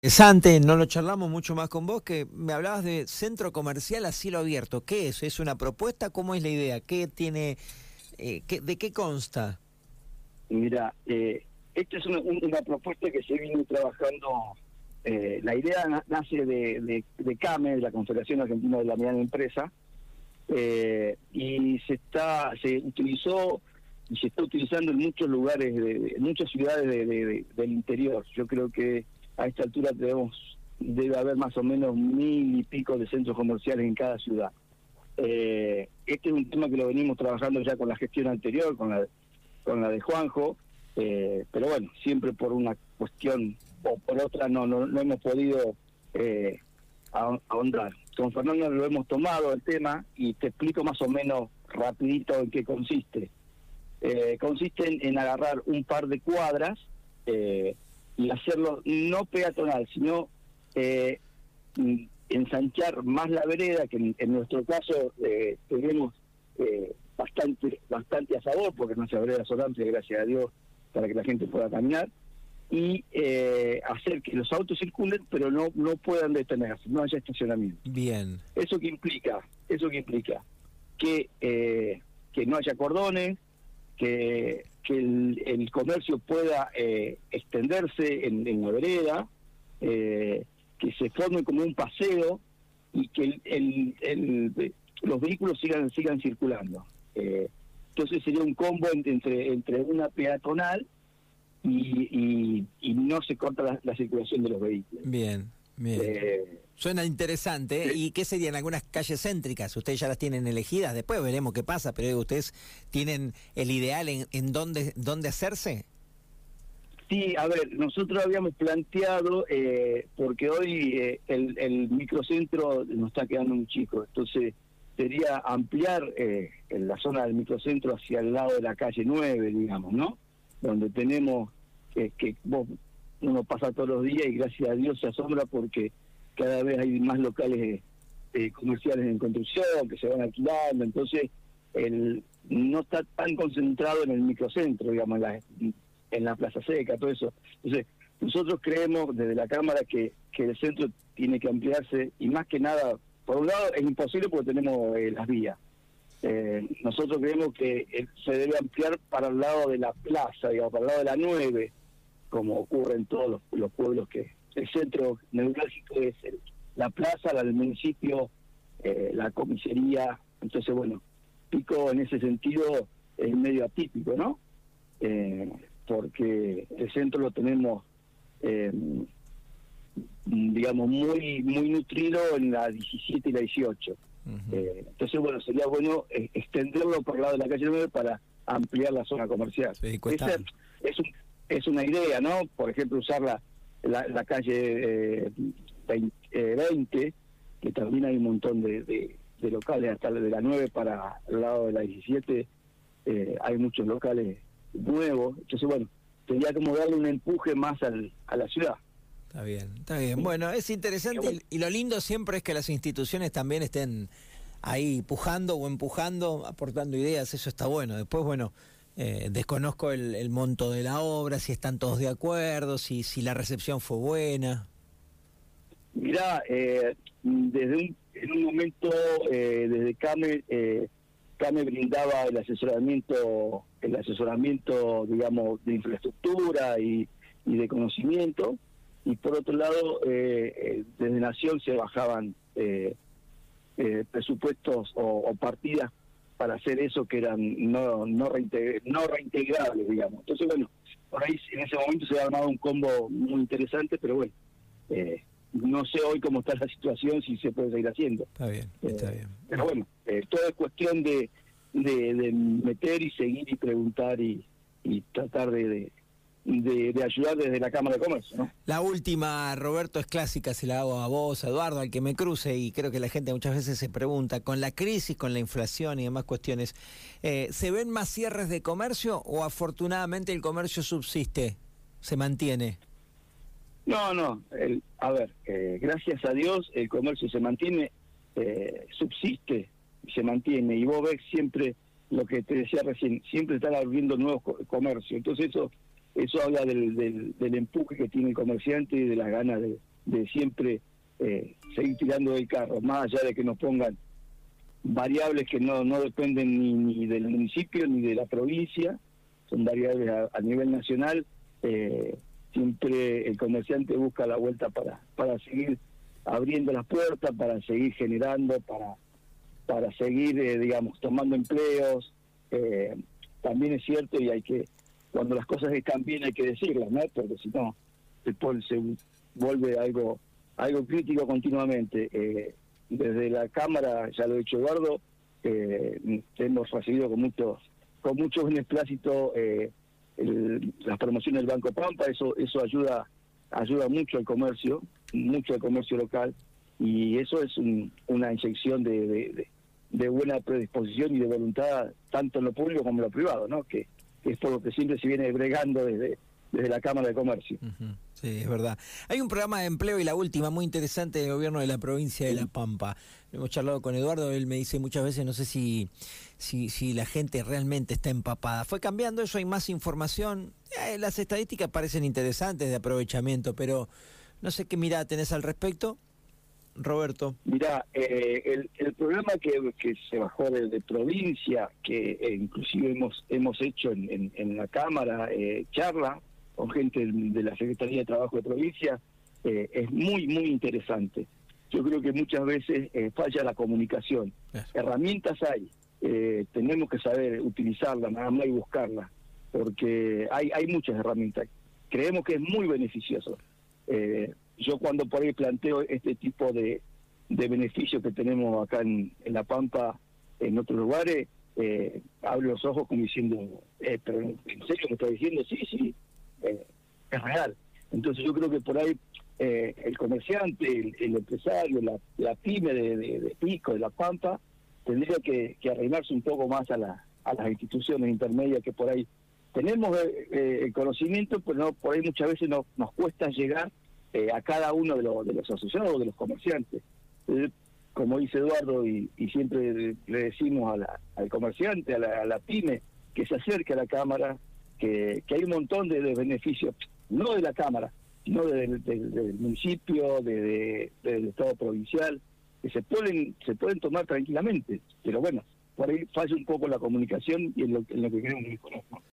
Interesante, no lo charlamos mucho más con vos, que me hablabas de centro comercial a cielo abierto. ¿Qué es? ¿Es una propuesta? ¿Cómo es la idea? ¿Qué tiene, eh, qué, ¿De qué consta? Mira, eh, esta es una, propuesta que se viene trabajando. Eh, la idea nace de, CAME, la Confederación Argentina de la Mediana Empresa, eh, y se está se utilizó y se está utilizando en muchos lugares, de, en muchas ciudades del interior. Yo creo que a esta altura tenemos debe haber más o menos mil y pico de centros comerciales en cada ciudad. Eh, este es un tema que lo venimos trabajando ya con la gestión anterior, con la, con la de Juanjo, eh, pero bueno, siempre por una cuestión o por otra no, no, hemos podido eh, ahondar. Con Fernando lo hemos tomado el tema y te explico más o menos rapidito en qué consiste. Eh, consiste en, en, agarrar un par de cuadras, eh, y hacerlo no peatonal, sino eh, ensanchar más la vereda, que en, nuestro caso eh, tenemos eh, bastante bastante a favor, porque nuestras veredas son amplias, gracias a Dios, para que la gente pueda caminar, y eh, hacer que los autos circulen, pero no no puedan detenerse, no haya estacionamiento. Bien. ¿Eso que implica? Eso que implica que, que no haya cordones, que que el, comercio pueda eh, extenderse en, la vereda, eh, que se forme como un paseo y que el, los vehículos sigan sigan circulando. Eh, entonces sería un combo entre entre una peatonal y, y, no se corta la, circulación de los vehículos. Bien, bien. Suena interesante. ¿Y qué serían algunas calles céntricas? Ustedes ya las tienen elegidas, después veremos qué pasa, pero ustedes tienen el ideal en, en dónde, dónde hacerse. Sí, a ver, nosotros habíamos planteado, eh, porque hoy eh, el, el, microcentro nos está quedando un chico, entonces sería ampliar eh, en la zona del microcentro hacia el lado de la calle 9, digamos, ¿no? Donde tenemos que uno pasa todos los días y gracias a Dios se asombra porque cada vez hay más locales eh, comerciales en construcción que se van alquilando, entonces el, no está tan concentrado en el microcentro, digamos, en la, en la Plaza Seca, todo eso. Entonces, nosotros creemos desde la Cámara que, que el centro tiene que ampliarse y más que nada, por un lado es imposible porque tenemos eh, las vías. Eh, nosotros creemos que se debe ampliar para el lado de la plaza, digamos, para el lado de la 9, como ocurre en todos los pueblos que, el centro neurálgico es la plaza, la del municipio, eh, la comisaría. Entonces, bueno, Pico en ese sentido es medio atípico, ¿no? Eh, porque el centro lo tenemos, eh, digamos, muy muy nutrido en la 17 y la 18. entonces, bueno, sería bueno extenderlo por el lado de la calle 9 para ampliar la zona comercial. Esa es, un, es una idea, ¿no? Por ejemplo, usarla la, calle 20, eh, que también hay un montón de, de, locales, hasta de la 9 para el lado de la 17, eh, hay muchos locales nuevos. Entonces, bueno, tendría como darle un empuje más al, a la ciudad. Está bien, está bien. Bueno, es interesante y, lo lindo siempre es que las instituciones también estén ahí pujando o empujando, aportando ideas, eso está bueno. Después, bueno, eh, desconozco el, monto de la obra, si están todos de acuerdo, si, si la recepción fue buena. Mirá, eh, desde un, en un momento, eh, desde CAME, CAME brindaba el asesoramiento, el asesoramiento, digamos, de infraestructura y, de conocimiento, y por otro lado, desde Nación se bajaban presupuestos o partidas para hacer eso que eran no no, no reintegrables, digamos. Entonces, bueno, por ahí en ese momento se ha armado un combo muy interesante, pero bueno, eh, no sé hoy cómo está la situación, si se puede seguir haciendo. Está bien, está eh, bien. Pero bueno, eh, todo es cuestión de, de, meter y seguir y preguntar y, y tratar de, de, ayudar desde la Cámara de Comercio. La última, Roberto, es clásica, se la hago a vos, Eduardo, al que me cruce, y creo que la gente muchas veces se pregunta, con la crisis, con la inflación y demás cuestiones, eh, ¿se ven más cierres de comercio o afortunadamente el comercio subsiste, se mantiene? No, no, a ver, eh, gracias a Dios el comercio se mantiene, eh, subsiste, se mantiene, y vos ves siempre lo que te decía recién, siempre están abriendo nuevos comercios, entonces eso eso habla del, del, empuje que tiene el comerciante y de las ganas de, siempre eh, seguir tirando del carro, más allá de que nos pongan variables que no, no dependen ni, ni del municipio ni de la provincia, son variables a, nivel nacional. Eh, siempre el comerciante busca la vuelta para, para seguir abriendo las puertas, para seguir generando, para, para seguir, eh, digamos, tomando empleos. Eh, también es cierto y hay que, cuando las cosas están bien hay que decirlas, ¿no? Porque si no, después se vuelve algo, algo crítico continuamente. Eh, desde la Cámara, ya lo ha dicho Eduardo, hemos recibido con mucho, con mucho beneplácito eh, las promociones del Banco Pampa, eso, eso ayuda, ayuda mucho al comercio, mucho al comercio local, y eso es una inyección de, de, buena predisposición y de voluntad, tanto en lo público como en lo privado, ¿no? que, es por lo que siempre se viene bregando desde, desde la Cámara de Comercio. Sí, es verdad. Hay un programa de empleo y la última muy interesante del gobierno de la provincia de La Pampa. Hemos charlado con Eduardo, él me dice muchas veces, no sé si, si, si la gente realmente está empapada. Fue cambiando eso, hay más información. Eh, las estadísticas parecen interesantes de aprovechamiento, pero no sé qué mirada tenés al respecto. Roberto. Mira, eh, el, el, programa que, que se bajó de, provincia, que eh, inclusive hemos hemos hecho en, en, la Cámara, charla, con gente de la Secretaría de Trabajo de provincia, eh, es muy, muy interesante. Yo creo que muchas veces eh, falla la comunicación. Herramientas hay, eh, tenemos que saber utilizarlas, nada más y buscarlas, porque hay, hay muchas herramientas. Creemos que es muy beneficioso. Yo cuando por ahí planteo este tipo de, de beneficios que tenemos acá en, en La Pampa, en otros lugares, abro los ojos como diciendo, pero ¿en serio me está diciendo? Sí, sí, eh, es real. Entonces yo creo que por ahí eh, el comerciante, el, empresario, la, pyme de, Pico, de La Pampa, tendría que, que arreimarse un poco más a, la, a las instituciones intermedias que por ahí tenemos eh, el conocimiento, pero no, por ahí muchas veces nos, nos cuesta llegar a cada uno de, los de los asociados, de los comerciantes. como dice Eduardo, y, siempre le decimos a la, al comerciante, a la, a la pyme, que se acerque a la Cámara, que, hay un montón de, beneficios, no de la Cámara, sino del, municipio, de, del Estado provincial, que se pueden, se pueden tomar tranquilamente. Pero bueno, por ahí falla un poco la comunicación y en lo, en lo que queremos